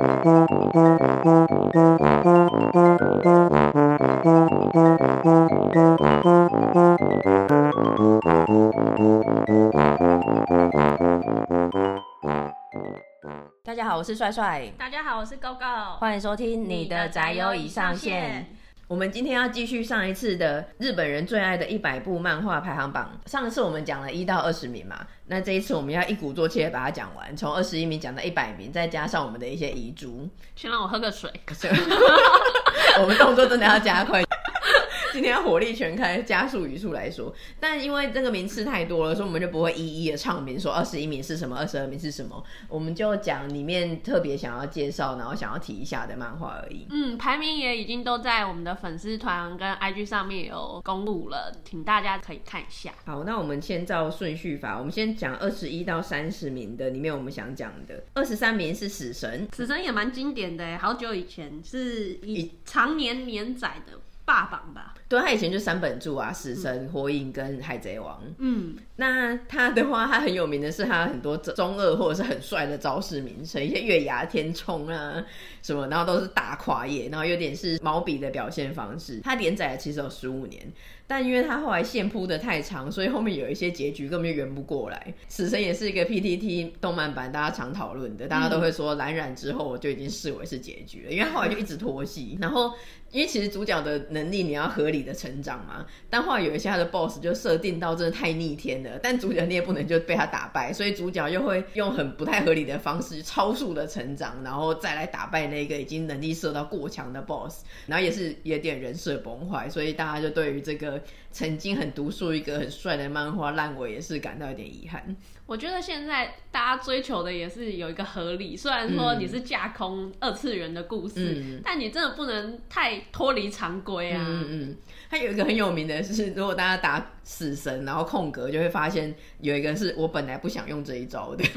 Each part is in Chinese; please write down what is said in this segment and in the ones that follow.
大家好，我是帅帅。大家好，我是高高。欢迎收听你的宅友已上线。我们今天要继续上一次的日本人最爱的一百部漫画排行榜。上次我们讲了一到二十名嘛，那这一次我们要一鼓作气的把它讲完，从二十一名讲到一百名，再加上我们的一些遗珠。先让我喝个水。我们动作真的要加快。今天要火力全开，加速语速来说，但因为这个名次太多了，所以我们就不会一一的唱名，说二十一名是什么，二十二名是什么，我们就讲里面特别想要介绍，然后想要提一下的漫画而已。嗯，排名也已经都在我们的粉丝团跟 IG 上面有公布了，请大家可以看一下。好，那我们先照顺序法，我们先讲二十一到三十名的里面，我们想讲的二十三名是死神，死神也蛮经典的，好久以前是以常年连载的。霸榜吧，对，他以前就三本著啊，死神、嗯、火影跟海贼王。嗯，那他的话，他很有名的是他很多中二或者是很帅的招式名称，一些月牙天冲啊什么，然后都是大跨页，然后有点是毛笔的表现方式。他连载其实有十五年。但因为他后来线铺的太长，所以后面有一些结局根本就圆不过来。死神也是一个 PTT 动漫版，大家常讨论的，大家都会说蓝染之后我就已经视为是结局了，因为后来就一直拖戏。然后因为其实主角的能能力你要合理的成长嘛，但话有一些他的 BOSS 就设定到真的太逆天了，但主角你也不能就被他打败，所以主角又会用很不太合理的方式超速的成长，然后再来打败那个已经能力设到过强的 BOSS，然后也是有点人设崩坏，所以大家就对于这个。曾经很独树一格、很帅的漫画烂尾，也是感到有点遗憾。我觉得现在大家追求的也是有一个合理，虽然说你是架空二次元的故事，嗯、但你真的不能太脱离常规啊。嗯嗯，他有一个很有名的是，如果大家打死神，然后空格就会发现有一个是我本来不想用这一招的。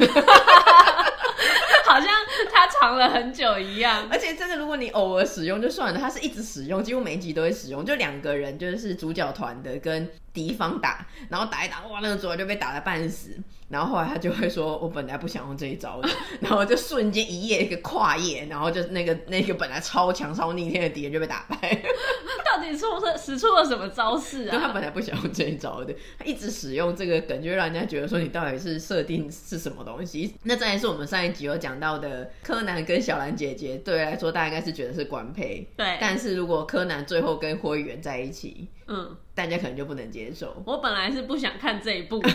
好像他藏了很久一样，而且真的，如果你偶尔使用就算了，他是一直使用，几乎每一集都会使用。就两个人，就是主角团的跟敌方打，然后打一打，哇，那个主角就被打得半死。然后后来他就会说：“我本来不想用这一招的。”然后就瞬间一夜一个跨页，然后就那个那个本来超强超逆天的敌人就被打败。到底出了使出了什么招式啊？就他本来不想用这一招的，他一直使用这个梗，就让人家觉得说你到底是设定是什么东西？那再来是我们上一集有讲到的柯南跟小兰姐姐，对来说大家应该是觉得是官配。对，但是如果柯南最后跟灰原在一起，嗯，大家可能就不能接受。我本来是不想看这一部的。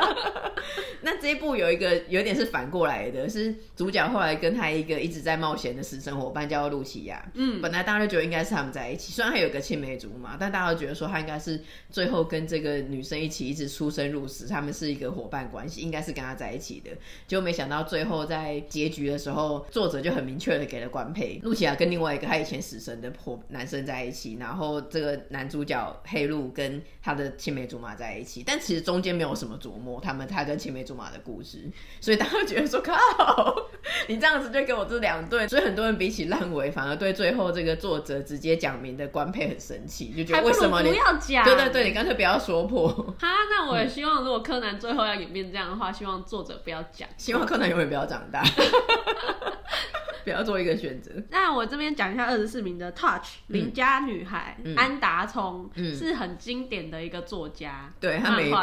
那这一部有一个有点是反过来的，是主角后来跟他一个一直在冒险的死神伙伴叫露琪亚。嗯，本来大家都觉得应该是他们在一起，虽然还有个青梅竹马，但大家都觉得说他应该是最后跟这个女生一起一直出生入死，他们是一个伙伴关系，应该是跟他在一起的。结果没想到最后在结局的时候，作者就很明确的给了官配，露琪亚跟另外一个他以前死神的伙男生在一起，然后这个男主角黑鹿跟他的青梅竹马在一起，但其实中间没有什么琢磨，他们他跟青梅竹马的故事，所以大家觉得说靠，你这样子就给我这两对，所以很多人比起烂尾，反而对最后这个作者直接讲明的官配很生气，就觉得为什么你不要讲？对对对，你干脆不要说破。哈，那我也希望，如果柯南最后要演变这样的话，希望作者不要讲，希望柯南永远不要长大。不要做一个选择。那我这边讲一下二十四名的 Touch 邻家女孩、嗯、安达充、嗯、是很经典的一个作家，对，他每一部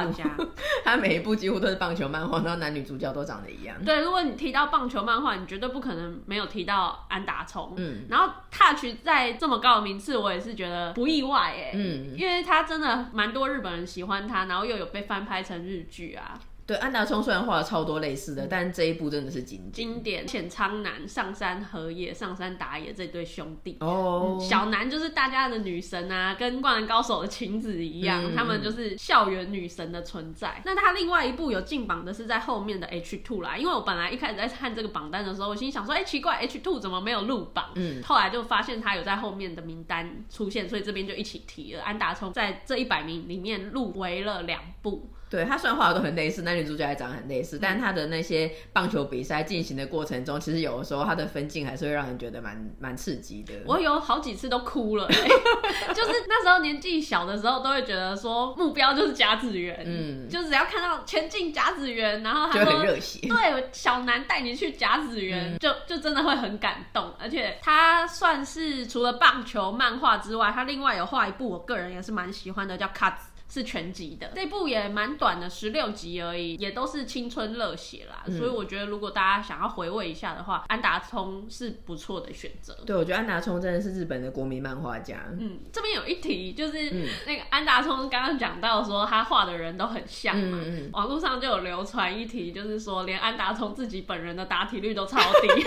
他 每一部几乎都是棒球漫画，然后男女主角都长得一样。对，如果你提到棒球漫画，你绝对不可能没有提到安达充。嗯，然后 Touch 在这么高的名次，我也是觉得不意外哎，嗯，因为他真的蛮多日本人喜欢他，然后又有被翻拍成日剧啊。对，安达充虽然画了超多类似的，但这一部真的是经典。经典，浅仓南、上山和也、上山打野这对兄弟。哦、oh. 嗯，小南就是大家的女神啊，跟灌篮高手的晴子一样，嗯、他们就是校园女神的存在。那他另外一部有进榜的是在后面的 H Two 啦，因为我本来一开始在看这个榜单的时候，我心想说，哎、欸，奇怪，H Two 怎么没有入榜？嗯，后来就发现他有在后面的名单出现，所以这边就一起提了。安达充在这一百名里面入围了两部。对，他虽然画的都很类似，男女主角也长得很类似，但他的那些棒球比赛进行的过程中，其实有的时候他的分镜还是会让人觉得蛮蛮刺激的。我有好几次都哭了，欸，就是那时候年纪小的时候，都会觉得说目标就是甲子园，嗯，就只要看到前进甲子园，然后他就很热血，对，小南带你去甲子园，嗯，就就真的会很感动。而且他算是除了棒球漫画之外，他另外有画一部，我个人也是蛮喜欢的，叫《卡兹》。是全集的，这部也蛮短的，十六集而已，也都是青春热血啦。嗯、所以我觉得，如果大家想要回味一下的话，安达充是不错的选择。对，我觉得安达充真的是日本的国民漫画家。嗯，这边有一题，就是那个安达充刚刚讲到说他画的人都很像嘛，嗯嗯、网络上就有流传一题，就是说连安达充自己本人的答题率都超低，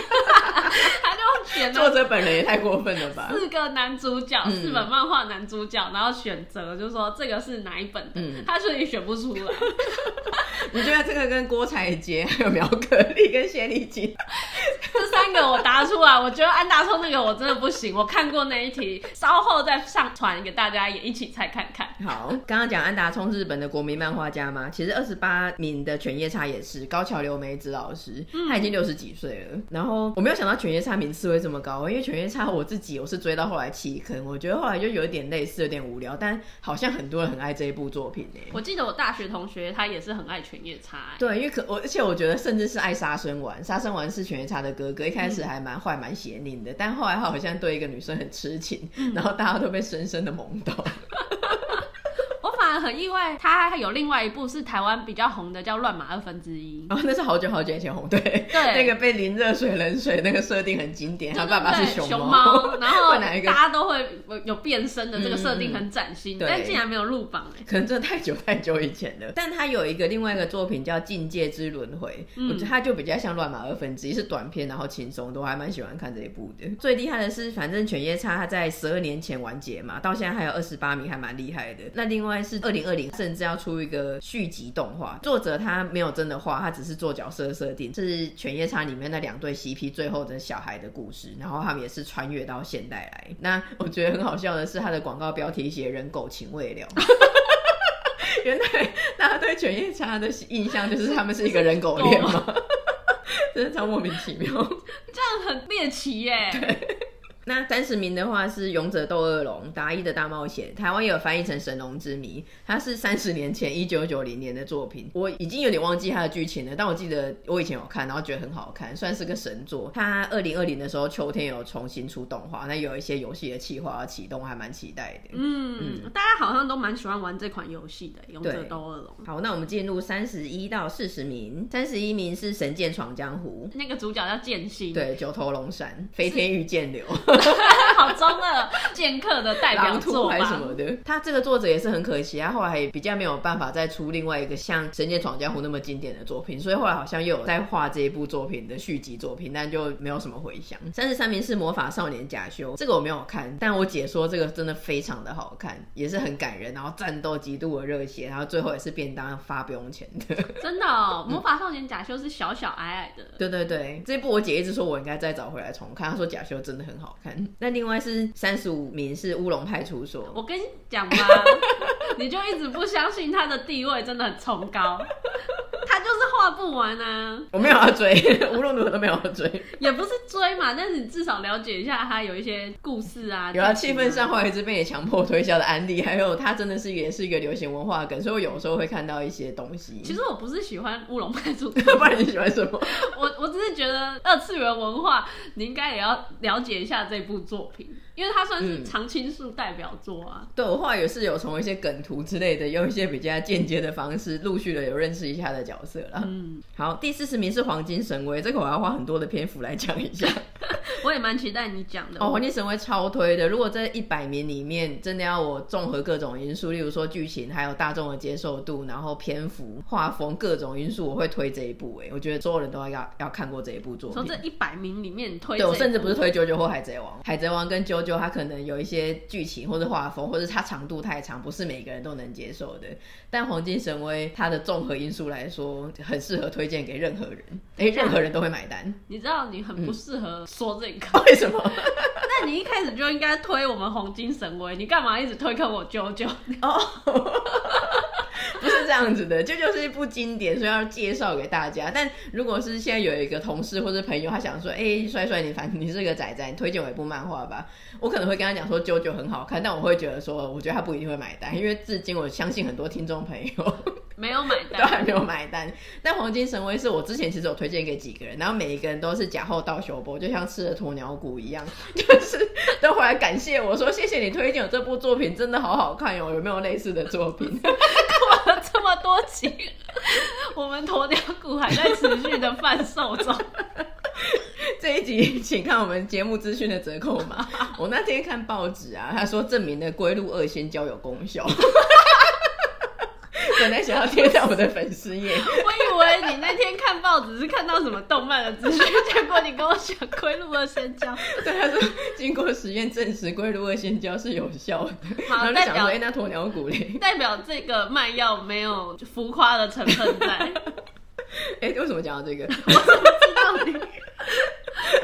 他就选作者本人也太过分了吧？四个男主角，嗯、四本漫画男主角，然后选择就是说这个是哪？哪一本的？嗯、他说你选不出来。你觉得这个跟郭采洁、还有苗可丽跟谢丽金这三个我答出来？我觉得安达充那个我真的不行。我看过那一题，稍后再上传给大家也一起猜看看。好，刚刚讲安达充日本的国民漫画家嘛，其实二十八名的犬夜叉也是高桥留美子老师，他已经六十几岁了。然后我没有想到犬夜叉名次会这么高，因为犬夜叉我自己我是追到后来弃坑，我觉得后来就有一点类似，有点无聊，但好像很多人很爱。这一部作品呢，我记得我大学同学他也是很爱犬夜叉，对，因为可我而且我觉得甚至是爱杀生丸，杀生丸是犬夜叉的哥哥，一开始还蛮坏蛮邪佞的，但后来他好像对一个女生很痴情，嗯、然后大家都被深深的萌到。很意外，他还有另外一部是台湾比较红的，叫《乱马二分之一》。哦，那是好久好久以前红，对对，那个被淋热水冷水那个设定很经典。他爸爸是熊猫，然后 大家都会有变身的这个设定很崭新，嗯、但竟然没有入榜哎，可能真的太久太久以前了。但他有一个另外一个作品叫《境界之轮回》，嗯、我觉得他就比较像《乱马二分之一》，是短片然后轻松，我还蛮喜欢看这一部的。最厉害的是，反正犬夜叉他在十二年前完结嘛，到现在还有二十八名，还蛮厉害的。那另外是二零二零，甚至要出一个续集动画，作者他没有真的画，他只是做角色设定，是犬夜叉里面那两对 CP 最后的小孩的故事，然后他们也是穿越到现代来。那我觉得很好笑的是，他的广告标题写“人狗情未了”，原来大家对犬夜叉的印象就是他们是一个人狗恋吗？真的超莫名其妙，这样很猎奇耶。对那三十名的话是《勇者斗恶龙》达伊的大冒险，台湾也有翻译成《神龙之谜》，它是三十年前一九九零年的作品，我已经有点忘记它的剧情了，但我记得我以前有看，然后觉得很好看，算是个神作。它二零二零的时候秋天有重新出动画，那有一些游戏的企划要启动，还蛮期待的。嗯，嗯大家好像都蛮喜欢玩这款游戏的《勇者斗恶龙》。好，那我们进入三十一到四十名，三十一名是《神剑闯江湖》，那个主角叫剑心，对，九头龙山，飞天御剑流。好中二，剑客的代表作还是什么的。他这个作者也是很可惜，他后来也比较没有办法再出另外一个像《神剑闯江湖》那么经典的作品，所以后来好像又有在画这一部作品的续集作品，但就没有什么回响。三十三名是《魔法少年假修》，这个我没有看，但我姐说这个真的非常的好看，也是很感人，然后战斗极度的热血，然后最后也是便当发不用钱的。真的哦，《魔法少年假修》是小小矮矮的。对对对，这一部我姐一直说我应该再找回来重看，她说假修真的很好看。那另外是三十五名是乌龙派出所，我跟你讲吧，你就一直不相信他的地位真的很崇高，他就是画不完啊！我没有要追，无论如何都没有要追，也不是追嘛，但是你至少了解一下他有一些故事啊，有啊，气氛上后来这边也强迫推销的案例，还有他真的是也是一个流行文化梗，所以我有时候会看到一些东西。其实我不是喜欢乌龙派出所，不然你喜欢什么？我我只是觉得二次元文化，你应该也要了解一下这部作品。因为它算是常青树代表作啊，嗯、对，我后来也是有从一些梗图之类的，用一些比较间接的方式，陆续的有认识一下的角色了。嗯，好，第四十名是黄金神威，这个我要花很多的篇幅来讲一下。我也蛮期待你讲的哦。黄金神威超推的，如果在一百名里面真的要我综合各种因素，例如说剧情，还有大众的接受度，然后篇幅、画风各种因素，我会推这一部。哎，我觉得所有人都要要要看过这一部作品。从这一百名里面推，对，我甚至不是推九九或海贼王，海贼王跟九九，它可能有一些剧情或者画风，或者它长度太长，不是每个人都能接受的。但黄金神威它的综合因素来说，很适合推荐给任何人，哎，任何人都会买单。你知道你很不适合说这个。为什么？那你一开始就应该推我们黄金神威，你干嘛一直推给我舅舅？哦，不是这这样子的，这就，是一部经典，所以要介绍给大家。但如果是现在有一个同事或者朋友，他想说，哎、欸，帅帅，你反正你是个仔仔，你推荐我一部漫画吧，我可能会跟他讲说，啾啾很好看，但我会觉得说，我觉得他不一定会买单，因为至今我相信很多听众朋友 没有买单，都还没有买单。但黄金神威是我之前其实有推荐给几个人，然后每一个人都是假后到修波，就像吃了鸵鸟骨一样，就是都回来感谢我说，谢谢你推荐我这部作品，真的好好看哟，有没有类似的作品？了 这么多集，我们鸵鸟骨还在持续的贩售中。这一集请看我们节目资讯的折扣码。我那天看报纸啊，他说证明了龟鹿二仙胶有功效。本来想要贴在我们的粉丝页，我以为你那天看报纸是看到什么动漫的资讯，结果你跟我讲龟鹿二仙胶。对，他说经过实验证实龟鹿二仙胶是有效的。好，然后就想说，哎、欸，那鸵鸟骨嘞？代表这个卖药没有浮夸的成分在。哎、欸，为什么讲到这个？我怎么知道你？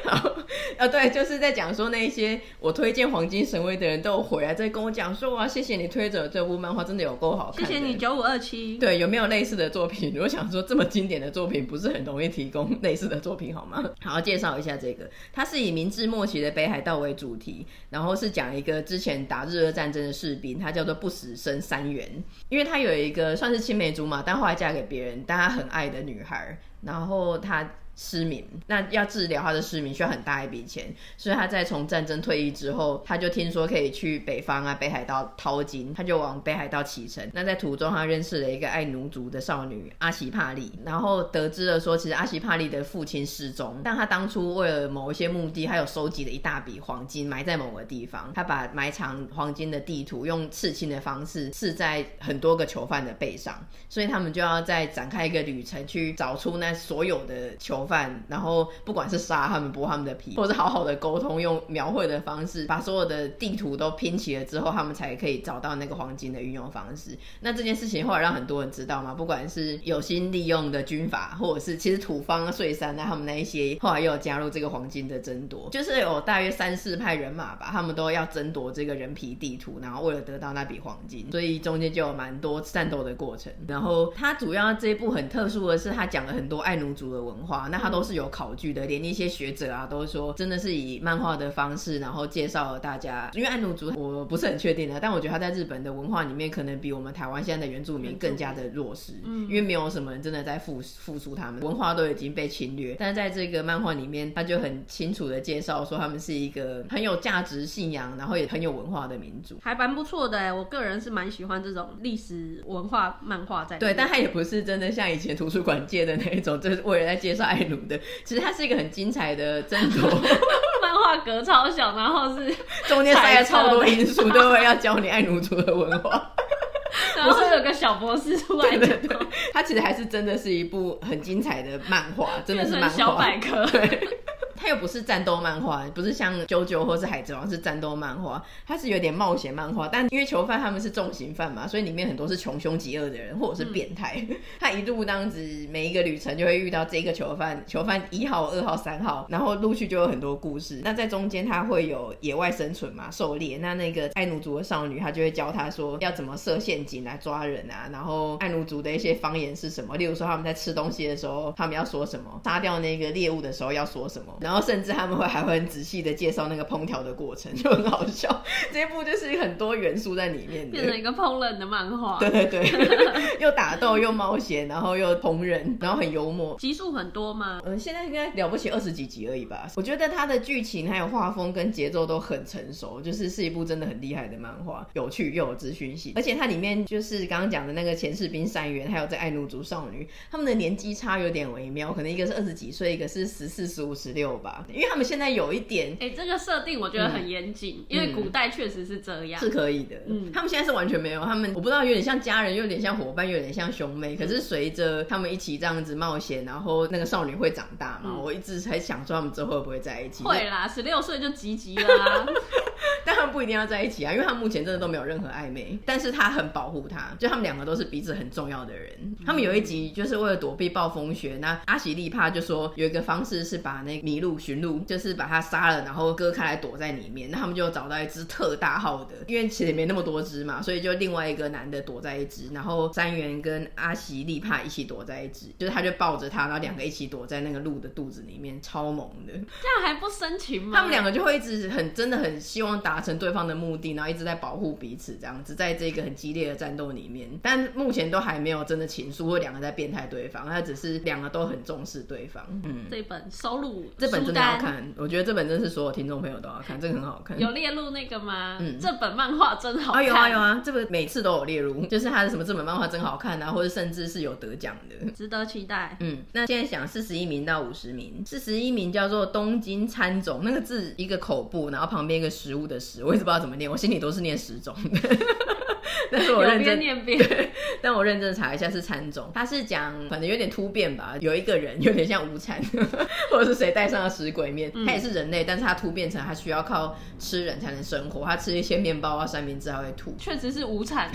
好，呃，对，就是在讲说那些我推荐黄金神威的人都有回来在跟我讲说，哇，谢谢你推着这部漫画，真的有够好看。谢谢你九五二七。对，有没有类似的作品？我想说这么经典的作品，不是很容易提供类似的作品，好吗？好，介绍一下这个，它是以明治末期的北海道为主题，然后是讲一个之前打日俄战争的士兵，他叫做不死生三元，因为他有一个算是青梅竹马，但后来嫁给别人，但他很爱的女孩，然后他。失明，那要治疗他的失明需要很大一笔钱，所以他在从战争退役之后，他就听说可以去北方啊北海道淘金，他就往北海道启程。那在途中，他认识了一个爱奴族的少女阿奇帕利，然后得知了说，其实阿奇帕利的父亲失踪，但他当初为了某一些目的，他有收集了一大笔黄金埋在某个地方，他把埋藏黄金的地图用刺青的方式刺在很多个囚犯的背上，所以他们就要再展开一个旅程去找出那所有的囚。饭，然后不管是杀他们、剥他们的皮，或者是好好的沟通，用描绘的方式把所有的地图都拼齐了之后，他们才可以找到那个黄金的运用方式。那这件事情后来让很多人知道嘛，不管是有心利用的军阀，或者是其实土方、碎山啊，他们那一些后来又有加入这个黄金的争夺，就是有大约三四派人马吧，他们都要争夺这个人皮地图，然后为了得到那笔黄金，所以中间就有蛮多战斗的过程。然后它主要这一部很特殊的是，它讲了很多爱奴族的文化。他都是有考据的，连一些学者啊都说，真的是以漫画的方式，然后介绍了大家。因为爱奴族我不是很确定的，但我觉得他在日本的文化里面，可能比我们台湾现在的原住民更加的弱势。嗯，因为没有什么人真的在复复苏他们文化都已经被侵略。但是在这个漫画里面，他就很清楚的介绍说，他们是一个很有价值信仰，然后也很有文化的民族，还蛮不错的。我个人是蛮喜欢这种历史文化漫画在。对，但他也不是真的像以前图书馆借的那一种，就是为了在介绍爱奴的，其实它是一个很精彩的争夺，漫画格超小，然后是 中间塞了超多因素，都会要教你爱奴族的文化，然后有个小博士出来的，对对对，它其实还是真的是一部很精彩的漫画，真的是漫画。小百科，对。它又不是战斗漫画，不是像《啾啾》或是《海贼王》是战斗漫画，它是有点冒险漫画。但因为囚犯他们是重刑犯嘛，所以里面很多是穷凶极恶的人或者是变态。他、嗯、一路这样子，每一个旅程就会遇到这个囚犯，囚犯一号、二号、三号，然后陆续就有很多故事。那在中间他会有野外生存嘛，狩猎。那那个爱奴族的少女，她就会教他说要怎么设陷阱来抓人啊。然后爱奴族的一些方言是什么？例如说他们在吃东西的时候，他们要说什么？杀掉那个猎物的时候要说什么？然后甚至他们会还会很仔细的介绍那个烹调的过程，就很好笑。这一部就是很多元素在里面，变成一个烹饪的漫画。对对对，又打斗又冒险，然后又烹饪，然后很幽默。集数很多吗？嗯，现在应该了不起二十几集而已吧。我觉得它的剧情还有画风跟节奏都很成熟，就是是一部真的很厉害的漫画，有趣又有资讯性。而且它里面就是刚刚讲的那个前世兵三元，还有这爱奴族少女，他们的年纪差有点微妙，可能一个是二十几岁，一个是十四、十五、十六吧，因为他们现在有一点，哎、欸，这个设定我觉得很严谨，嗯，因为古代确实是这样，是可以的。嗯，他们现在是完全没有，他们我不知道，有点像家人，有点像伙伴，有点像兄妹。可是随着他们一起这样子冒险，然后那个少女会长大嘛，嗯，我一直还想说他们之后会不会在一起？会啦，十六岁就积极啦。但他们不一定要在一起啊，因为他们目前真的都没有任何暧昧，但是他很保护他，就他们两个都是彼此很重要的人。他们有一集就是为了躲避暴风雪，那阿喜利帕就说有一个方式是把那个麋鹿驯鹿，就是把它杀了，然后割开来躲在里面。那他们就找到一只特大号的，因为其实也没那么多只嘛，所以就另外一个男的躲在一只，然后三元跟阿喜利帕一起躲在一只，就是他就抱着他，然后两个一起躲在那个鹿的肚子里面，超萌的。这样还不深情吗？他们两个就会一直很真的很希望达成对方的目的，然后一直在保护彼此，这样子在这个很激烈的战斗里面，但目前都还没有真的情书或两个在变态对方，他只是两个都很重视对方。嗯，这本收录这本真的好看，我觉得这本真是所有听众朋友都要看，这个很好看。有列入那个吗？嗯，这本漫画真好看。啊有啊有啊，这个每次都有列入，就是他的什么这本漫画真好看啊，或者甚至是有得奖的，值得期待。嗯，那现在想四十一名到五十名，四十一名叫做东京参种，那个字一个口部，然后旁边一个食物的食，我一直不知道怎么念，我心里都是念十种。但是我认真念边，但我认真查一下是餐种，他是讲反正有点突变吧，有一个人有点像无产，或者是谁戴上了食鬼面，他也是人类，但是他突变成他需要靠吃人才能生活，他吃一些面包啊三明治还会吐，确实是无产。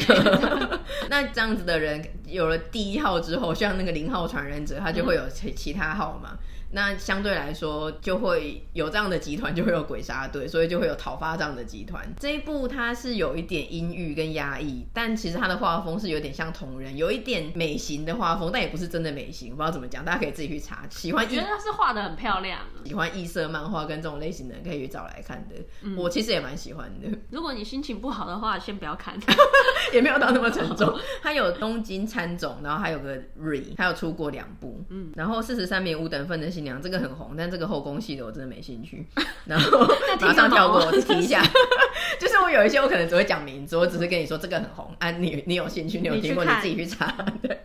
那这样子的人有了第一号之后，像那个零号传人者，他就会有其其他号嘛。那相对来说，就会有这样的集团，就会有鬼杀队，所以就会有讨伐这样的集团。这一部它是有一点阴郁跟压抑，但其实它的画风是有点像同人，有一点美型的画风，但也不是真的美型，我不知道怎么讲，大家可以自己去查。喜欢，我觉得它是画的很漂亮。喜欢异色漫画跟这种类型的人可以去找来看的。嗯、我其实也蛮喜欢的。如果你心情不好的话，先不要看，也没有到那么沉重。它有东京参种，然后还有个 Re，还有出过两部。嗯，然后四十三名五等份的新娘，这个很红。但这个后宫戏的我真的没兴趣，然后 马上跳过，我提一下，就是我有一些我可能只会讲名字，我只是跟你说这个很红啊，你你有兴趣，你有听过，你自己去查，对。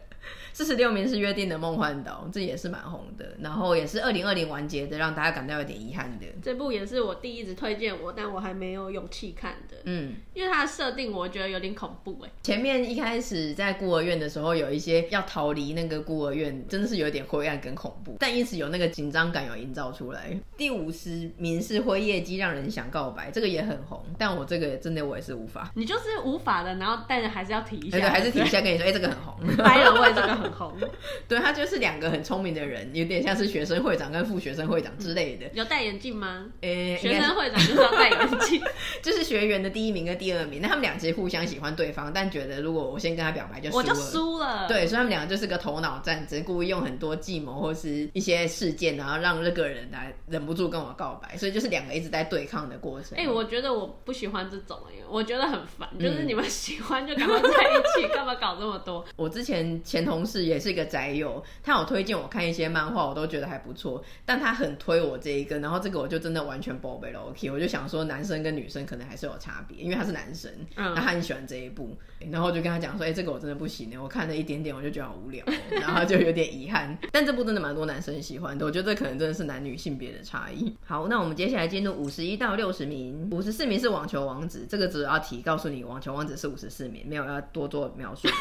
四十六名是约定的梦幻岛，这也是蛮红的，然后也是二零二零完结的，让大家感到有点遗憾的。这部也是我弟一直推荐我，但我还没有勇气看的。嗯，因为它的设定我觉得有点恐怖哎。前面一开始在孤儿院的时候，有一些要逃离那个孤儿院，真的是有点灰暗跟恐怖，但因此有那个紧张感有营造出来。第五十名是灰夜姬让人想告白，这个也很红，但我这个真的我也是无法。你就是无法的，然后但是还是要提一下，对，还是提一下跟你说，哎、欸，这个很红，白人味这个很。很红，对，他就是两个很聪明的人，有点像是学生会长跟副学生会长之类的。有戴眼镜吗？诶、欸，学生会长就是要戴眼镜，就是学员的第一名跟第二名。那他们俩其实互相喜欢对方，但觉得如果我先跟他表白就输了，我就输了。对，所以他们两个就是个头脑战争，故意用很多计谋或是一些事件，然后让那个人来忍不住跟我告白。所以就是两个一直在对抗的过程。哎、欸，我觉得我不喜欢这种、我觉得很烦。就是你们喜欢就赶快在一起，干嘛搞这么多？我之前前同事也是一个宅。友他有推荐我看一些漫画，我都觉得还不错。但他很推我这一个，然后这个我就真的完全宝贝了。OK，我就想说男生跟女生可能还是有差别，因为他是男生，嗯，他很喜欢这一部，然后我就跟他讲说，哎、欸，这个我真的不行，我看了一点点，我就觉得好无聊，然后就有点遗憾。但这部真的蛮多男生喜欢的，我觉得这可能真的是男女性别的差异。好，那我们接下来进入五十一到六十名，五十四名是网球王子，这个只要提告诉你，网球王子是五十四名，没有要多做描述。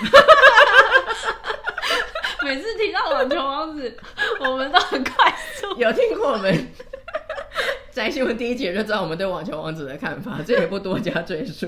每次提到网球王子，我们都很快速。有听过我们 摘新闻第一节就知道我们对网球王子的看法，这也不多加赘述。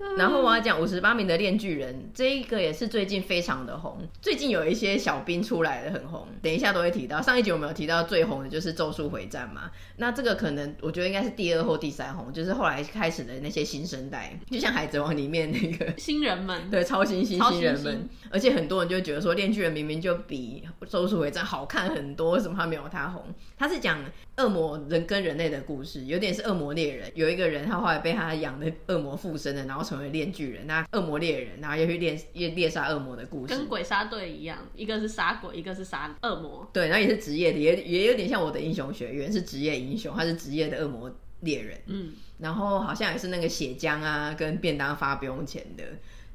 然后我要讲五十八名的链锯人，这一个也是最近非常的红。最近有一些小兵出来的很红，等一下都会提到。上一集我们有提到最红的就是《咒术回战》嘛，那这个可能我觉得应该是第二或第三红，就是后来开始的那些新生代，就像《海贼王》里面那个 新人们，对，超新星新人们。而且很多人就觉得说，链锯人明明就比《咒术回战》好看很多，为什么他没有他红？他是讲恶魔人跟人类的故事，有点是恶魔猎人。有一个人他后来被他养的恶魔附身了，然后成为链锯人，那恶魔猎人，然后又去猎猎猎杀恶魔的故事，跟鬼杀队一样，一个是杀鬼，一个是杀恶魔。对，然后也是职业的，也也有点像我的英雄学院，是职业英雄，他是职业的恶魔猎人。嗯，然后好像也是那个血浆啊，跟便当发不用钱的。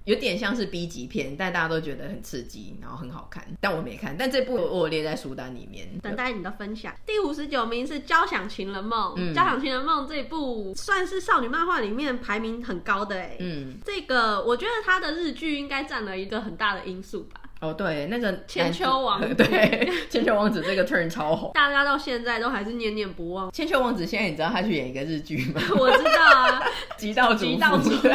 有点像是 B 级片，但大家都觉得很刺激，然后很好看，但我没看。但这部我有列在书单里面，等待你的分享。第五十九名是《交响情人梦》，嗯，《交响情人梦》这部算是少女漫画里面排名很高的哎，嗯，这个我觉得它的日剧应该占了一个很大的因素吧。哦，对，那个千秋王子，对，千秋王子这个 turn 超红，大家到现在都还是念念不忘。千秋王子现在你知道他去演一个日剧吗？我知道啊，极道主极道主夫。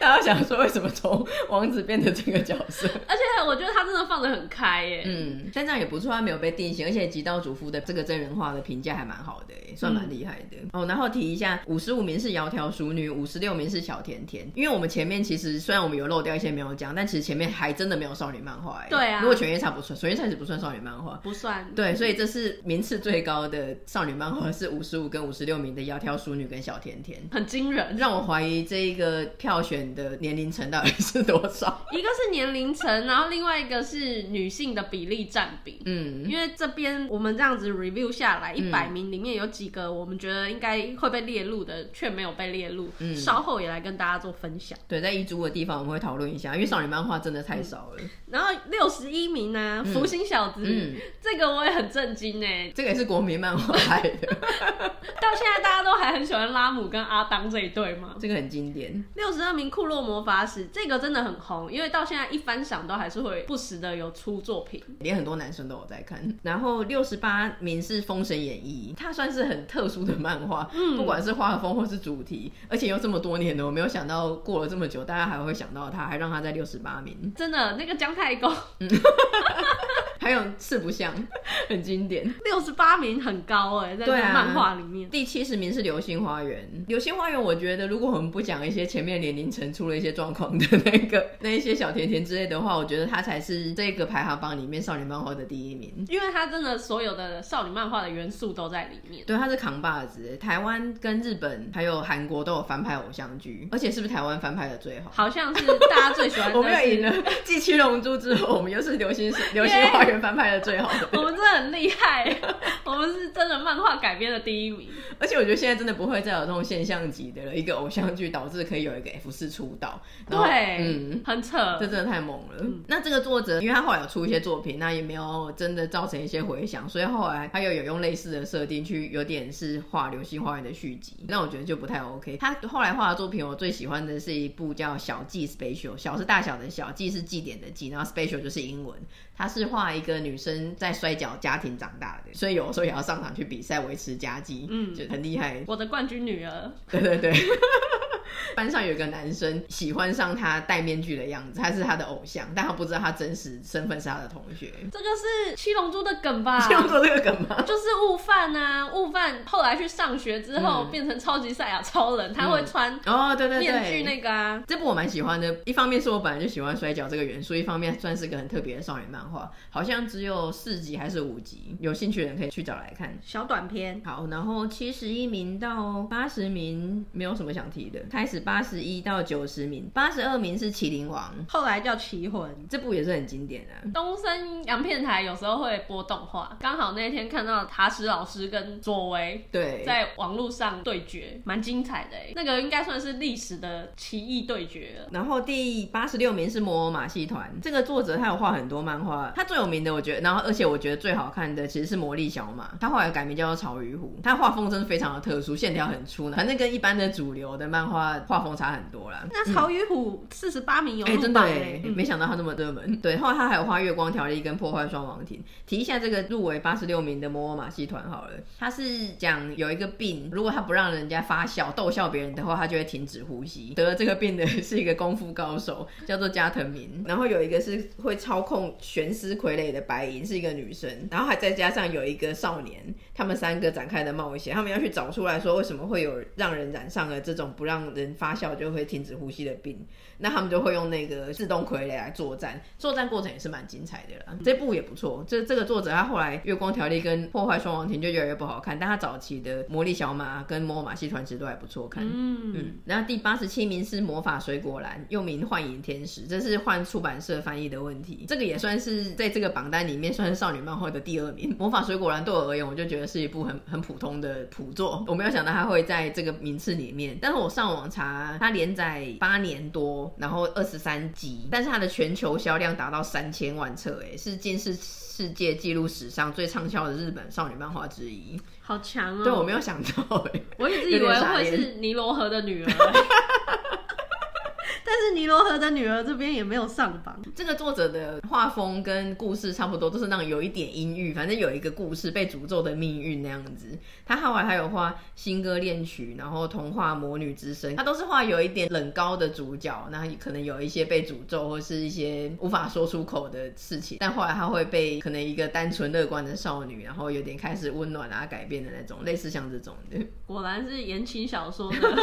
大家想说为什么从王子变成这个角色？而且我觉得他真的放得很开耶。嗯，但这样也不错，他没有被定型，而且极道主夫的这个真人化的评价还蛮好的，算蛮厉害的。嗯、哦，然后提一下，五十五名是窈窕淑女，五十六名是小甜甜。因为我们前面其实虽然我们有漏掉一些没有讲，但其实前面还真的没有少女漫画。对啊，如果犬夜叉不算，犬夜叉是不算少女漫画，不算。对，所以这是名次最高的少女漫画是五十五跟五十六名的窈窕淑女跟小甜甜，很惊人，让我怀疑这一个票选的年龄层到底是多少？一个是年龄层，然后另外一个是女性的比例占比。嗯，因为这边我们这样子 review 下来，一百名里面有几个我们觉得应该会被列入的，却没有被列入。嗯，稍后也来跟大家做分享。对，在遗嘱的地方我们会讨论一下，因为少女漫画真的太少了。嗯、然后六十一名呢、啊，福星小子，嗯、这个我也很震惊哎，这个也是国民漫画来的。到现在大家都还很喜欢拉姆跟阿当这一对吗？这个很经典。六十二名库洛魔法使，这个真的很红，因为到现在一翻赏都还是会不时的有出作品，连很多男生都有在看。然后六十八名是《封神演义》，它算是很特殊的漫画，嗯、不管是画风或是主题，而且又这么多年了，我没有想到过了这么久，大家还会想到它，还让它在六十八名。真的，那个姜太公。嗯 还有四不像，很经典。六十八名很高哎，在漫画里面。啊、第七十名是《流星花园》。《流星花园》我觉得，如果我们不讲一些前面年龄层出了一些状况的那个 那一些小甜甜之类的话，我觉得它才是这个排行榜里面少女漫画的第一名。因为它真的所有的少女漫画的元素都在里面。对，它是扛把子。台湾跟日本还有韩国都有翻拍偶像剧，而且是不是台湾翻拍的最好？好像是大家最喜欢的。我们又赢了。继七龙珠之后，我们又是流星流星花园。翻拍的最好的，我们真的很厉害，我们是真的漫画改编的第一名。而且我觉得现在真的不会再有这种现象级的了，一个偶像剧导致可以有一个 F 四出道，对，嗯，很扯，这真的太猛了。嗯、那这个作者，因为他后来有出一些作品，那也没有真的造成一些回响，所以后来他又有用类似的设定去，有点是画《流星花园》的续集，那我觉得就不太 OK。他后来画的作品，我最喜欢的是一部叫《小记 Special》，小是大小的小，记是祭典的记，然后 Special 就是英文，他是画一个女生在摔跤家庭长大的，所以有时候也要上场去比赛维持家计，嗯，就很厉害。我的冠军女儿，对对对。班上有一个男生喜欢上他戴面具的样子，他是他的偶像，但他不知道他真实身份是他的同学。这个是七龙珠的梗吧？七龙珠这个梗吗？就是悟饭啊，悟饭后来去上学之后变成超级赛亚超人，嗯、他会穿哦，对对对，面具那个啊。这部我蛮喜欢的，一方面是我本来就喜欢摔跤这个元素，一方面算是个很特别的少女漫画，好像只有四集还是五集，有兴趣的人可以去找来看。小短片。好，然后七十一名到八十名没有什么想提的，开始八十一到九十名，八十二名是《麒麟王》，后来叫《棋魂》，这部也是很经典的、啊。东森洋片台有时候会播动画，刚好那天看到塔矢老师跟佐为对在网络上对决，蛮精彩的。那个应该算是历史的奇异对决了。然后第八十六名是《摩尔马戏团》，这个作者他有画很多漫画，他最有名的我觉得，然后而且我觉得最好看的其实是《魔力小马》，他后来改名叫做草鱼虎，他画风真的非常的特殊，线条很粗呢，反正跟一般的主流的漫画画风差很多啦。那曹与虎四十八名有哎，真的哎，没想到他那么热门。对，后来他还有画《月光条例》跟《破坏双王庭》。提一下这个入围八十六名的摩尔马戏团好了，他是讲有一个病，如果他不让人家发笑逗笑别人的话，他就会停止呼吸。得了这个病的是一个功夫高手，叫做加藤明。然后有一个是会操控悬丝傀儡的白银，是一个女生。然后还再加上有一个少年，他们三个展开的冒险，他们要去找出来说为什么会有让人染上了这种不让人发发酵就会停止呼吸的病。那他们就会用那个自动傀儡来作战，作战过程也是蛮精彩的啦。这部也不错，这这个作者他后来《月光条例》跟《破坏双王庭》就越来越不好看，但他早期的《魔力小马》跟《魔偶马戏团》其实都还不错看。嗯嗯。然后第八十七名是《魔法水果篮》，又名《幻影天使》，这是换出版社翻译的问题。这个也算是在这个榜单里面算是少女漫画的第二名。《魔法水果篮》对我而言，我就觉得是一部很很普通的普作，我没有想到它会在这个名次里面。但是我上网查，它连载八年多。然后二十三集，但是它的全球销量达到三千万册，哎，是近世世界纪录史上最畅销的日本少女漫画之一。好强哦！对，我没有想到，哎，我一直以为会是尼罗河的女儿。但是尼罗河的女儿这边也没有上榜。这个作者的画风跟故事差不多，都是那种有一点阴郁，反正有一个故事被诅咒的命运那样子。他后来还有画《新歌恋曲》，然后童话《魔女之声》，他都是画有一点冷高的主角，那可能有一些被诅咒或是一些无法说出口的事情，但后来他会被可能一个单纯乐观的少女，然后有点开始温暖啊改变的那种，类似像这种的。果然是言情小说的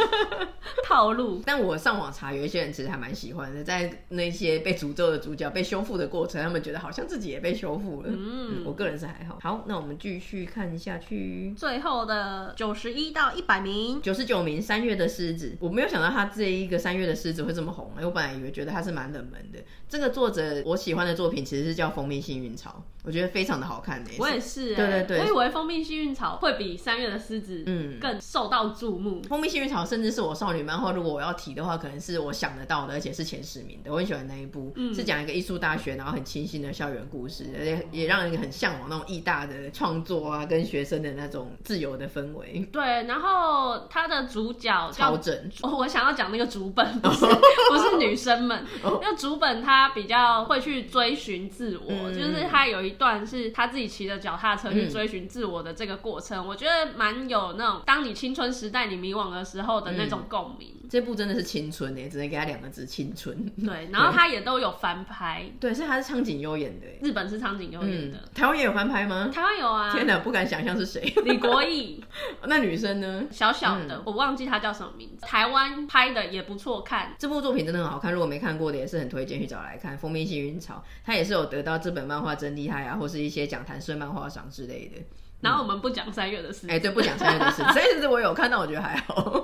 套路。但我上网查，有一些人其实还蛮喜欢的，在那些被诅咒的主角被修复的过程，他们觉得好像自己也被修复了。嗯，嗯，我个人是还好。好，那我们继续看下去。最后的九十一到一百名，九十九名，三月的狮子。我没有想到他这一个三月的狮子会这么红，因为我本来以为觉得他是蛮冷门的。这个作者我喜欢的作品其实是叫《蜂蜜幸运草》，我觉得非常的好看的。我也是，对对对，我以为《蜂蜜幸运草》会比三月的狮子嗯更受到注目。嗯《蜂蜜幸运草》甚至是我少女漫画，如果我要提的话，可能是我想得到的，而且是前十名的。我很喜欢那一部，嗯、是讲一个艺术大学，然后很清新的校园故事，而且也让人很向往那种艺大的创作啊，跟学生的那种自由的氛围。对，然后他的主角超正，我想要讲那个主本，不是 不是女生们，因为主本他比较会去追寻自我，嗯、就是他有一段是他自己骑着脚踏车去追寻自我的这个过程，嗯、我觉得蛮有那种当你青春时代你迷惘的时候的那种共鸣。这部真的是青春诶，只能给他两个字：青春。对，然后他也都有翻拍。对，是他是苍井优演的。日本是苍井优演的。嗯、台湾也有翻拍吗？台湾有啊。天哪，不敢想象是谁。李国毅。那女生呢？小小的，嗯、我忘记她叫什么名字。台湾拍的也不错看。这部作品真的很好看，如果没看过的也是很推荐去找来看。《蜂蜜幸运草》，它也是有得到这本漫画真厉害啊，或是一些讲谈社漫画赏之类的。然后我们不讲三月的事，哎，对，不讲三月的事，三月的事我有看到，我觉得还好。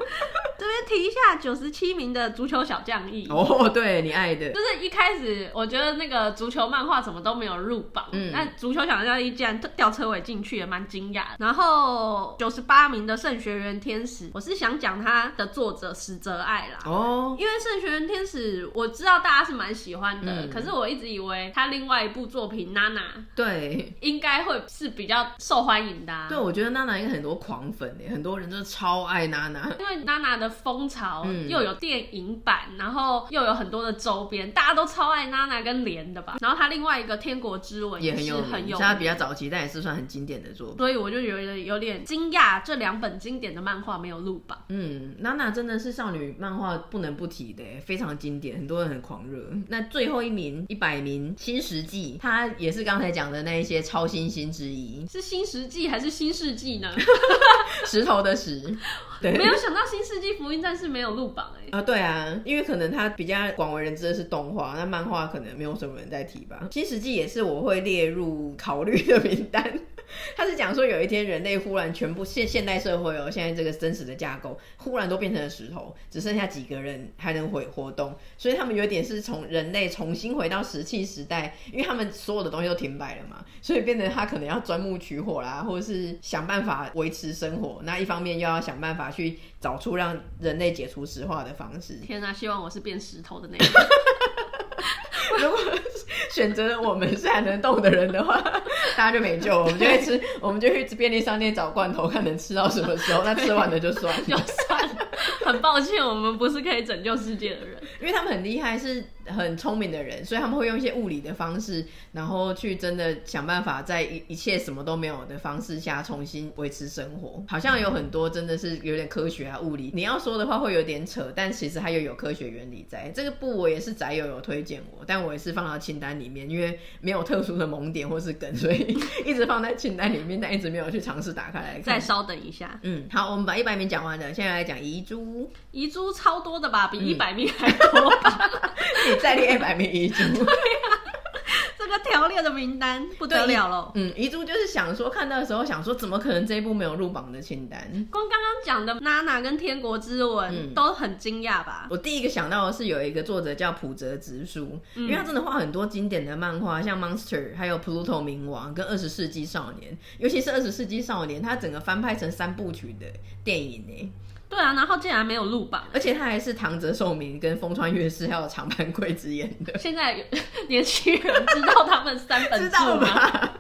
这边提一下九十七名的足球小将翼。哦，对你爱的，就是一开始我觉得那个足球漫画什么都没有入榜，嗯，那足球小将翼竟然吊车尾进去，也蛮惊讶。然后九十八名的圣学园天使，我是想讲他的作者石泽爱啦，哦，因为圣学园天使我知道大家是蛮喜欢的，嗯、可是我一直以为他另外一部作品娜娜，对，应该会是比较受欢迎的、啊。对，我觉得娜娜应该很多狂粉诶，很多人真的超爱娜娜，因为娜娜的。风潮又有电影版，嗯、然后又有很多的周边，大家都超爱娜娜跟莲的吧。然后她另外一个《天国之吻》也很有名，很有名，他比较早期，但也是算很经典的作品。所以我就觉得有点惊讶，这两本经典的漫画没有入榜。嗯，娜娜真的是少女漫画不能不提的，非常经典，很多人很狂热。那最后一名一百名《新石纪》，它也是刚才讲的那一些超新星之一。是新石纪还是新世纪呢？石头的石。对，没有想到《新世纪福音战士》没有入榜哎、欸！啊，对啊，因为可能它比较广为人知的是动画，那漫画可能没有什么人在提吧。《新世纪》也是我会列入考虑的名单。他是讲说有一天人类忽然全部现现代社会哦，现在这个真实的架构忽然都变成了石头，只剩下几个人还能活活动，所以他们有点是从人类重新回到石器时代，因为他们所有的东西都停摆了嘛，所以变得他可能要钻木取火啦，或者是想办法维持生活。那一方面又要想办法去找出让人类解除石化的方式。天哪，希望我是变石头的那个。如果选择我们是还能动的人的话，大家就没救。我们就会吃，我们就去便利商店找罐头，看能吃到什么时候。那吃完了就算了，就算了。很抱歉，我们不是可以拯救世界的人，因为他们很厉害，是很聪明的人，所以他们会用一些物理的方式，然后去真的想办法在一一切什么都没有的方式下重新维持生活。好像有很多真的是有点科学啊，物理。你要说的话会有点扯，但其实它又有科学原理在。这个部我也是宅友有推荐我，但我也是放到清单里面，因为没有特殊的萌点或是梗，所以一直放在清单里面，但一直没有去尝试打开来看。再稍等一下，嗯，好，我们把一百名讲完了，现在来讲遗珠。遗珠超多的吧，比一百名还多吧。你再列一百名遗珠。这个条列的名单不得了了。嗯，遗珠就是想说，看到的时候想说，怎么可能这一部没有入榜的清单？光刚刚讲的娜娜跟天国之吻、嗯、都很惊讶吧？我第一个想到的是有一个作者叫浦泽直树，嗯、因为他真的画很多经典的漫画，像 Monster，还有 Pluto 冥王跟二十世纪少年，尤其是二十世纪少年，他整个翻拍成三部曲的电影呢。对啊，然后竟然没有入榜，而且他还是唐泽寿明跟风川月世还有长坂贵之演的。现在 年轻人知道他们三本柱吗？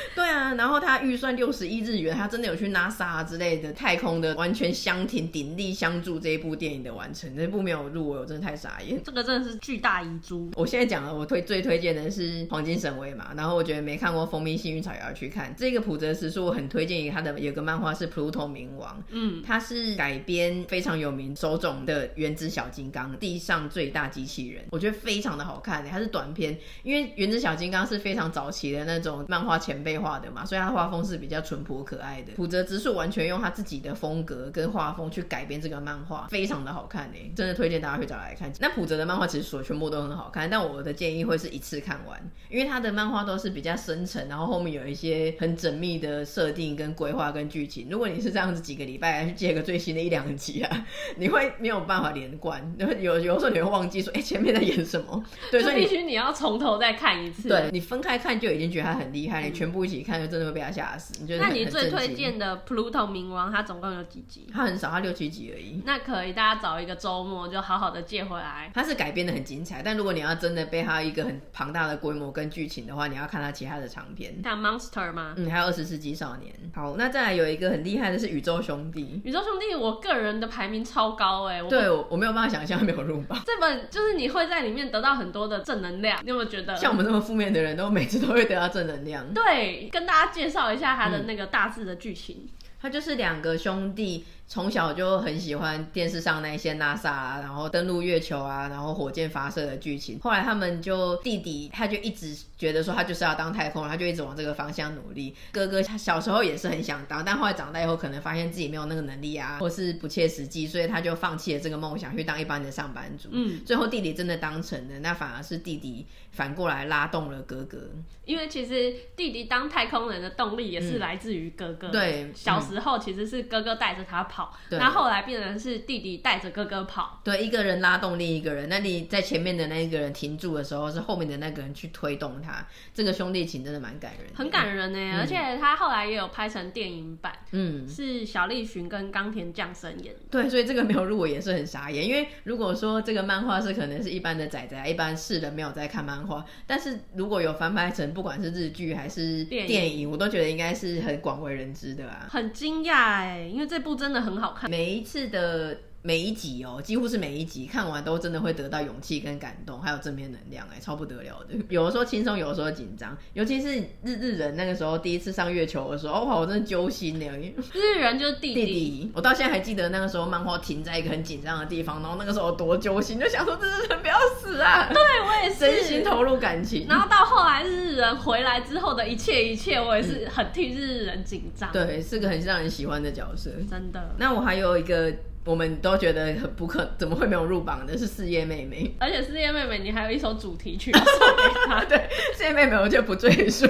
对啊，然后他预算六十亿日元，他真的有去 NASA 之类的太空的，完全相挺鼎力相助这一部电影的完成。这部没有入围，我真的太傻眼。这个真的是巨大遗珠。我现在讲了，我推最推荐的是《黄金神威》嘛，然后我觉得没看过《蜂蜜幸运草》也要去看。这个普泽直树我很推荐一个他的有个漫画是《Pluto 冥王》，嗯，它是改编非常有名手冢的《原子小金刚》，地上最大机器人，我觉得非常的好看。它是短片，因为《原子小金刚》是非常早期的那种漫画前辈画的嘛，所以它画风是比较淳朴可爱的。浦泽直树完全用他自己的风格跟画风去改编这个漫画，非常的好看诶，真的推荐大家去找来看。那浦泽的漫画其实所全部都很好看，但我的建议会是一次看完，因为他的漫画都是比较深沉，然后后面有一些很缜密的设定跟规划跟剧情。如果你是这样子几个礼拜来去借个最新的一两集啊，你会没有办法连贯，有有时候你会忘记说，哎、欸，前面在演什么？对，所以必须你要从头再看一次。对，你分开看就已经觉得他很厉害，你全部一起看就真的会被他吓死。你觉得？那你最推荐的《Pluto 冥王》它总共有几集？它很少，它六七集而已。那可以，大家找一个周末就好好的借回来。它是改编的很精彩，但如果你要真的被它一个很庞大的规模跟剧情的话，你要看它其他的长片。像 Monster 吗？嗯，还有二十世纪少年。好，那再来有一个很厉害的是宇宙兄弟。宇宙兄弟，我个人的排名超高哎、欸。对，我没有办法想象没有入榜。这本就是你会在里面得到很多的正能量，你有没有觉得？像我们这么负面的人都每次都会得到正能量。对，跟大家介绍一下它的那个大致的剧情。嗯他就是两个兄弟，从小就很喜欢电视上那些 NASA 啊，然后登陆月球啊，然后火箭发射的剧情。后来他们就弟弟，他就一直觉得说他就是要当太空人，他就一直往这个方向努力。哥哥他小时候也是很想当，但后来长大以后可能发现自己没有那个能力啊，或是不切实际，所以他就放弃了这个梦想，去当一般的上班族。嗯，最后弟弟真的当成了，那反而是弟弟反过来拉动了哥哥。因为其实弟弟当太空人的动力也是来自于哥哥。对，小。时候其实是哥哥带着他跑，那后来变成是弟弟带着哥哥跑。对，一个人拉动另一个人。那你在前面的那一个人停住的时候，是后面的那个人去推动他。这个兄弟情真的蛮感人，很感人呢。嗯、而且他后来也有拍成电影版，嗯，是小栗旬跟冈田将生演的。对，所以这个没有入围也是很傻眼。因为如果说这个漫画是可能是一般的仔仔，一般世人没有在看漫画，但是如果有翻拍成不管是日剧还是电影，电影我都觉得应该是很广为人知的啊，很惊讶哎。因为这部真的很很好看，每一次的。每一集哦，几乎是每一集看完都真的会得到勇气跟感动，还有正面能量，哎，超不得了的。有的时候轻松，有的时候紧张，尤其是日日人那个时候第一次上月球的时候，哇，我真的揪心呢。日人就是弟弟，弟弟，我到现在还记得那个时候漫画停在一个很紧张的地方，然后那个时候多揪心，就想说日日人不要死啊！对，我也是，真心投入感情。然后到后来日日人回来之后的一切一切，我也是很替日人紧张。对，是个很让人喜欢的角色，真的。那我还有一个。我们都觉得很不可，怎么会没有入榜的？是四叶妹妹，而且四叶妹妹，你还有一首主题曲送给她。对，四叶妹妹，我就不赘述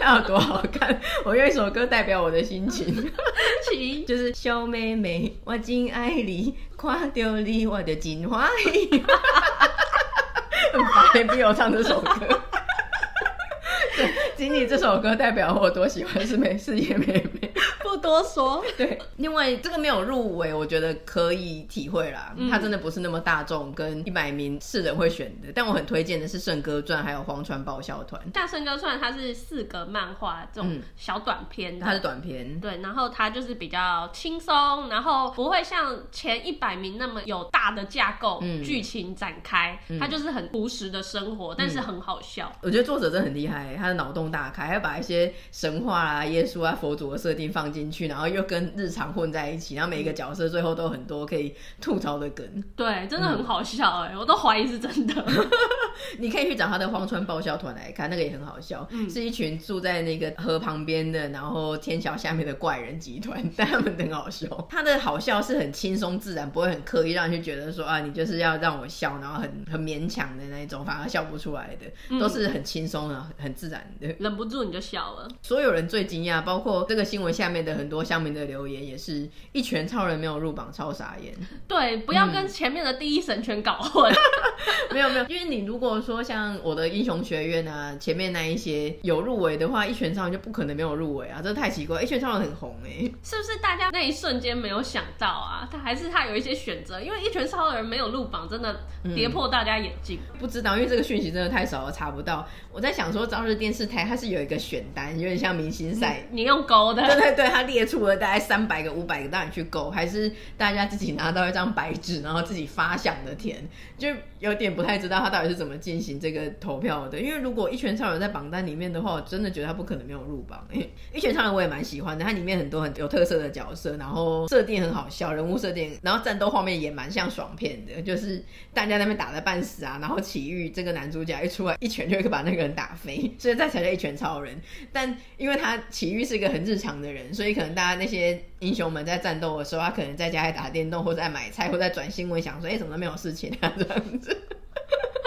她有多好看。我用一首歌代表我的心情，情就是小妹妹，我真爱你，看到你我就真欢喜。很白，逼我唱这首歌。对，仅仅这首歌代表我多喜欢四妹四叶妹妹。不多说，对。另外，这个没有入围，我觉得可以体会啦。嗯、它真的不是那么大众，跟一百名世人会选的。但我很推荐的是《圣歌传》还有《荒川爆笑团》。像《圣歌传》，它是四个漫画这种小短篇的，它是短片，对。然后它就是比较轻松，然后不会像前一百名那么有大的架构、剧、嗯、情展开。它就是很朴实的生活，嗯、但是很好笑。我觉得作者真的很厉害，他的脑洞大开，还要把一些神话啊、耶稣啊、佛祖的设定放进。进去，然后又跟日常混在一起，然后每一个角色最后都很多可以吐槽的梗。对，真的很好笑哎，嗯、我都怀疑是真的。你可以去找他的荒川爆笑团来看，那个也很好笑，嗯、是一群住在那个河旁边的，然后天桥下面的怪人集团，但他们很好笑。他的好笑是很轻松自然，不会很刻意让人觉得说啊，你就是要让我笑，然后很很勉强的那种，反而笑不出来的，嗯、都是很轻松的、很自然的，忍不住你就笑了。所有人最惊讶，包括这个新闻下面的。很多乡民的留言，也是一拳超人没有入榜，超傻眼。对，不要跟前面的第一神拳搞混。嗯、没有没有，因为你如果说像我的英雄学院啊，前面那一些有入围的话，一拳超人就不可能没有入围啊，这太奇怪。一拳超人很红哎、欸，是不是大家那一瞬间没有想到啊？他还是他有一些选择，因为一拳超人没有入榜，真的跌破大家眼镜、嗯。不知道，因为这个讯息真的太少了，查不到。我在想说，朝日电视台它是有一个选单，有点像明星赛、嗯，你用勾的。对对对，它列出了大概三百个、五百个，让你去勾，还是大家自己拿到一张白纸，然后自己发想的填，就有点不太知道他到底是怎么进行这个投票的。因为如果一拳超人在榜单里面的话，我真的觉得他不可能没有入榜。一拳超人我也蛮喜欢的，它里面很多很有特色的角色，然后设定很好笑，人物设定，然后战斗画面也蛮像爽片的，就是大家在那边打的半死啊，然后奇遇这个男主角一出来，一拳就会把那个人打飞，所以这才叫一拳超人。但因为他奇遇是一个很日常的人，所以可能大家那些英雄们在战斗的时候，他可能在家里打电动，或在买菜，或在转新闻，想说，哎、怎么没有事情啊，这样子。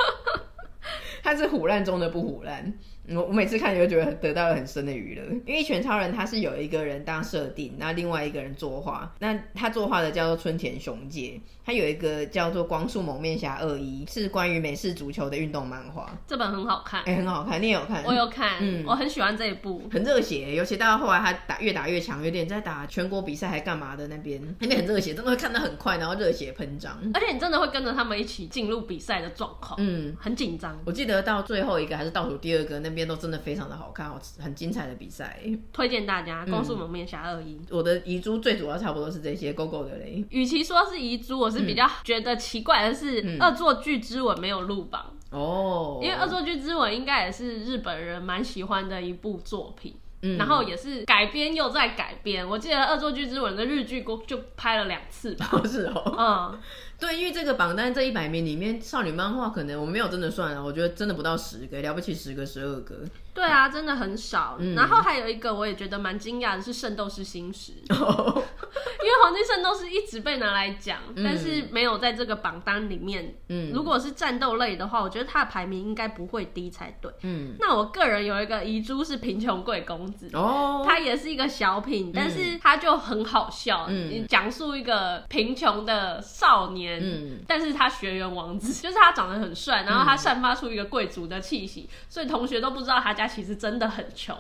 他是虎烂中的不虎烂。我我每次看就觉得得到了很深的娱乐，因为全超人他是有一个人当设定，那另外一个人作画，那他作画的叫做春田雄介，他有一个叫做光速蒙面侠二一，是关于美式足球的运动漫画，这本很好看，哎、欸，很好看，你也有看？我有看，嗯，我很喜欢这一部，很热血，尤其到后来他打越打越强，有点在打全国比赛还干嘛的那边，那边很热血，真的会看得很快，然后热血喷张，而且你真的会跟着他们一起进入比赛的状况，嗯，很紧张。我记得到最后一个还是倒数第二个，那边都真的非常的。好看，好很精彩的比赛，推荐大家《光速蒙面侠二一》。我的遗珠最主要差不多是这些，勾勾的嘞。与其说是遗珠，我是比较觉得奇怪的是，《恶作剧之吻》没有入榜哦，因为《恶作剧之吻》应该也是日本人蛮喜欢的一部作品。嗯，然后也是改编又再改编，我记得《恶作剧之吻》的日剧就拍了两次吧。是哦，嗯，对，因为这个榜单这一百名里面，少女漫画可能我没有真的算啊，我觉得真的不到十个，了不起十个十二个。对啊，真的很少。嗯、然后还有一个我也觉得蛮惊讶的是《圣斗士星矢 》，哦，因为《黄金圣斗士》一直被拿来讲，嗯，但是没有在这个榜单里面。嗯，如果是战斗类的话，我觉得它的排名应该不会低才对。嗯，那我个人有一个遗珠是《贫穷贵公子》哦，它也是一个小品，但是它就很好笑。嗯，讲述一个贫穷的少年，嗯，但是他学员王子，就是他长得很帅，然后他散发出一个贵族的气息，所以同学都不知道他。家其实真的很穷，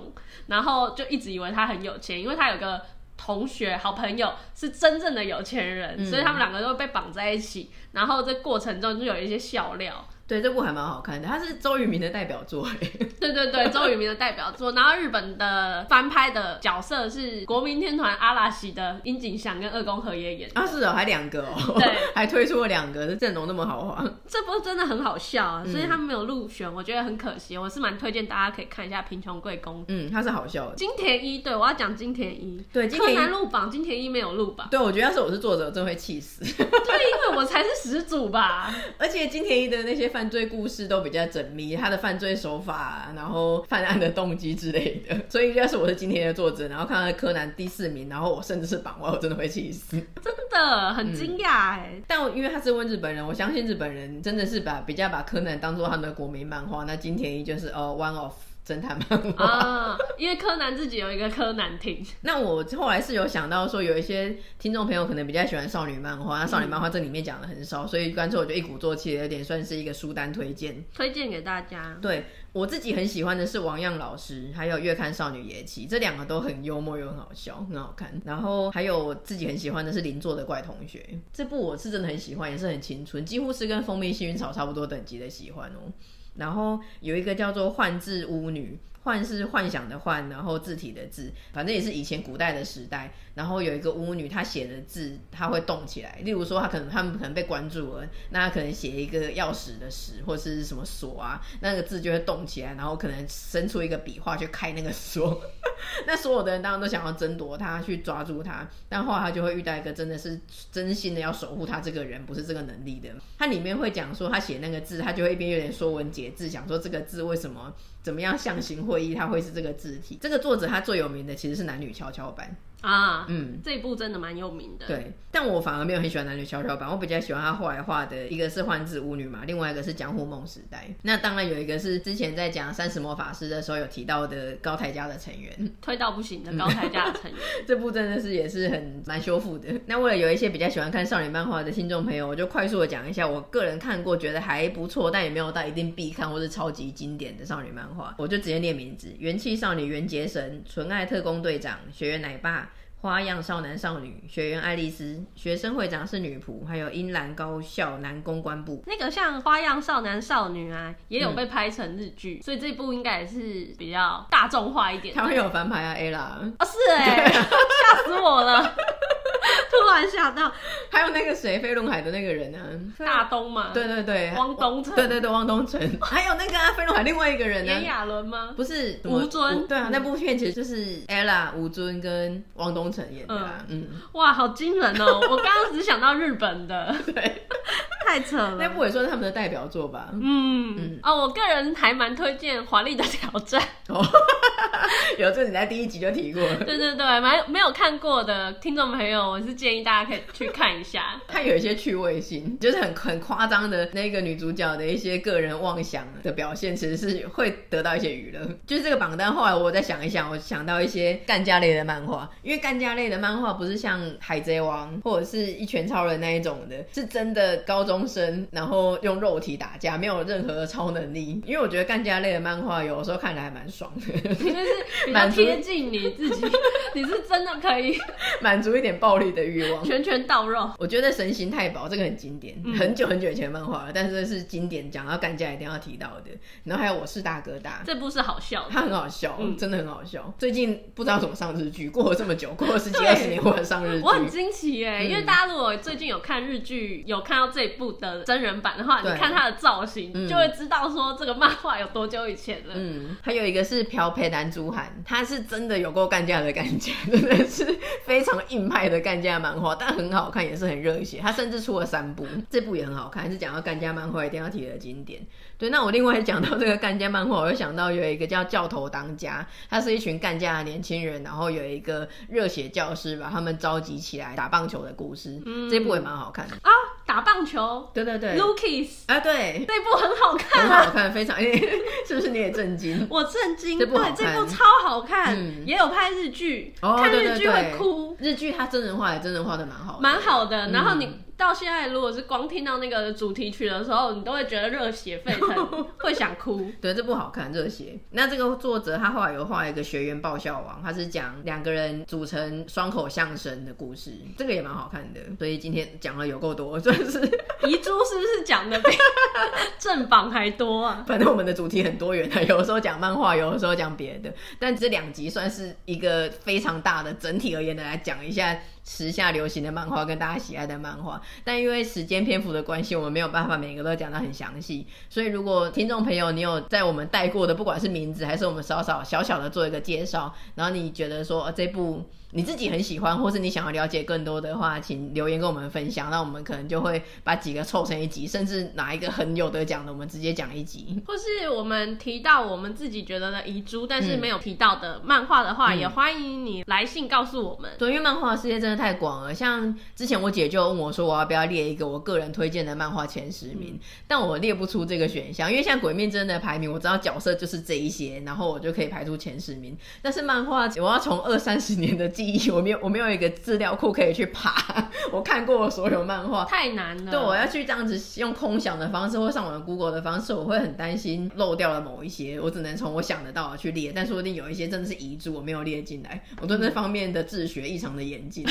然后就一直以为他很有钱，因为他有个同学好朋友是真正的有钱人，嗯、所以他们两个都被绑在一起，然后这过程中就有一些笑料。对，这部还蛮好看的，它是周渝民的代表作。对对对，周渝民的代表作。然后日本的翻拍的角色是国民天团阿拉西的樱井翔跟二宫和也演的。啊，是哦，还两个哦。对，还推出了两个，这阵容那么豪华。这部真的很好笑啊，所以他们没有入选，我觉得很可惜。我是蛮推荐大家可以看一下《贫穷贵公子》。嗯，他是好笑的。金田一，对，我要讲金田一。对，金田一柯南入榜，金田一没有入榜。对，我觉得要是我是作者，我真会气死。对，因为我才是始祖吧。而且金田一的那些犯罪故事都。比较缜密，他的犯罪手法，然后犯案的动机之类的，所以要是我是今天的作者，然后看到柯南第四名，然后我甚至是榜外，我真的会气死，真的很惊讶哎。但因为他是问日本人，我相信日本人真的是把比较把柯南当做他们的国民漫画，那金田一就是哦 one of。侦探漫画啊，因为柯南自己有一个柯南亭。那我后来是有想到说，有一些听众朋友可能比较喜欢少女漫画，那少女漫画这里面讲的很少，嗯，所以干脆我就一鼓作气，有点算是一个书单推荐，推荐给大家。对，我自己很喜欢的是王样老师，还有月刊少女野崎，这两个都很幽默又很好笑，很好看。然后还有我自己很喜欢的是邻座的怪同学，这部我是真的很喜欢，也是很青春，几乎是跟蜂蜜幸运草差不多等级的喜欢哦。然后有一个叫做幻字巫女。幻是幻想的幻，然后字体的字，反正也是以前古代的时代。然后有一个巫女，她写的字，她会动起来。例如说，她可能他们可能被关住了，那她可能写一个钥匙的匙或是什么锁啊，那个字就会动起来，然后可能伸出一个笔画去开那个锁。那所有的人当然都想要争夺他，去抓住他。但后来他就会遇到一个真的是真心的要守护他这个人，不是这个能力的。他里面会讲说，他写那个字，他就会一边有点说文解字，想说这个字为什么怎么样象形会意，它会是这个字体。这个作者他最有名的其实是男女跷跷板。啊，嗯，这一部真的蛮有名的。对，但我反而没有很喜欢男女跷跷板，我比较喜欢他后来画的一个是幻之巫女嘛，另外一个是江户梦时代。那当然有一个是之前在讲三十魔法师的时候有提到的高台家的成员，推到不行的高台家的成员。这部真的是也是很蛮修复的。那为了有一些比较喜欢看少女漫画的听众朋友，我就快速的讲一下我个人看过觉得还不错，但也没有到一定必看或是超级经典的少女漫画，我就直接念名字：元气少女元杰神、纯爱特工队长、学园奶爸。花样少男少女、学员爱丽丝、学生会长是女仆，还有英兰高校男公关部。那个像花样少男少女啊，也有被拍成日剧，嗯，所以这部应该也是比较大众化一点。他会有翻拍啊，Ella。哦，是哎，吓死我了。突然想到，还有那个谁，飞轮海的那个人啊，大东嘛，对对对，汪东城，对对对，汪东城，还有那个啊，飞轮海另外一个人呢，炎亚纶吗？不是，吴尊，对啊，那部片其实就是 Ella、吴尊跟汪东城演的，嗯，哇，好惊人哦！我刚刚只想到日本的，对，太扯了，那部也算是他们的代表作吧，嗯嗯，哦，我个人还蛮推荐《华丽的挑战》，哦，有这你在第一集就提过。了，对对对，蛮没有看过的听众朋友，我是建议大家可以去看一下，它有一些趣味性，就是很很夸张的那个女主角的一些个人妄想的表现，其实是会得到一些娱乐。就是这个榜单，后来我再想一想，我想到一些干架类的漫画，因为干架类的漫画不是像海贼王或者是一拳超人那一种的，是真的高中生，然后用肉体打架，没有任何的超能力。因为我觉得干架类的漫画有的时候看起来还蛮爽的，就是 比较贴近你自己，你是真的可以 满足一点暴力的欲望。拳拳到肉，我觉得神行太保这个很经典，嗯、很久很久以前的漫画了，但是这是经典，讲到干架一定要提到的。然后还有我是大哥大，这部是好笑的，它很好笑，嗯、真的很好笑。最近不知道怎么上日剧，过了这么久，过了十几二十年，或者上日剧，我很惊奇耶，因为大家如果最近有看日剧，有看到这一部的真人版的话，你看他的造型，就会知道说这个漫画有多久以前了。嗯，还有一个是朴培南朱涵，他是真的有够干架的感觉，真的是非常硬派的干架漫画。但很好看，也是很热血。他甚至出了三部，这部也很好看，是讲到干架漫画一定要提的经典。对，那我另外讲到这个干架漫画，我又想到有一个叫教头当家，他是一群干架的年轻人，然后有一个热血教师把他们召集起来打棒球的故事。嗯，这部也蛮好看的啊，打棒球。对对对，Lucas 啊，对，这部很好看，很好看，非常，是不是你也震惊？我震惊，对，这部超好看，嗯、也有拍日剧，哦、看日剧会哭。日剧它真人化也真人化的蛮好的，蛮好的。然后你。嗯到现在，如果是光听到那个主题曲的时候，你都会觉得热血沸腾，会想哭。对，这不好看，热血。那这个作者他后来有画一个学员爆笑王，他是讲两个人组成双口相声的故事，这个也蛮好看的。所以今天讲了有够多，算是 遗珠是不是讲的比正榜还多啊？反正我们的主题很多元的，有的时候讲漫画，有的时候讲别的。但这两集算是一个非常大的整体而言的来讲一下。时下流行的漫画跟大家喜爱的漫画，但因为时间篇幅的关系，我们没有办法每个都讲得很详细。所以如果听众朋友你有在我们带过的，不管是名字还是我们稍稍小小的做一个介绍，然后你觉得说，这部。你自己很喜欢，或是你想要了解更多的话，请留言跟我们分享。那我们可能就会把几个凑成一集，甚至哪一个很有得奖的，我们直接讲一集。或是我们提到我们自己觉得的遗珠，但是没有提到的漫画的话，嗯，也欢迎你来信告诉我们。对，因为漫画世界真的太广了。像之前我姐就问我说，我要不要列一个我个人推荐的漫画前十名，嗯，但我列不出这个选项，因为像《鬼面真》的排名，我知道角色就是这一些，然后我就可以排出前十名。但是漫画，我要从二三十年的记忆，我没有，我没有。一个资料库可以去爬，我看过所有漫画，太难了。对，我要去这样子用空想的方式，或上网 Google 的方式，我会很担心漏掉了某一些。我只能从我想得到的去列，但说不定有一些真的是遗珠，我没有列进来。我对那方面的自学异常的严谨，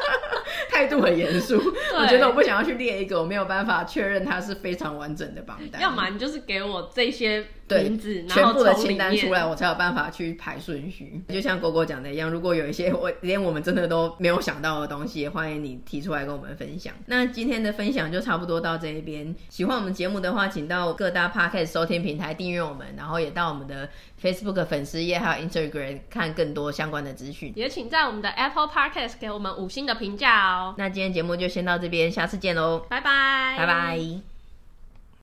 态度很严肃。我觉得我不想要去列一个我没有办法确认它是非常完整的榜单。要么你就是给我这些。对，全部的清单出来，我才有办法去排顺序。就像狗狗讲的一样，如果有一些我连我们真的都没有想到的东西，也欢迎你提出来跟我们分享。那今天的分享就差不多到这一边。喜欢我们节目的话，请到各大 Podcast 收听平台订阅我们，然后也到我们的 Facebook 粉丝页还有 Instagram 看更多相关的资讯。也请在我们的 Apple Podcast 给我们五星的评价哦。那今天节目就先到这边，下次见喽，拜拜，拜拜。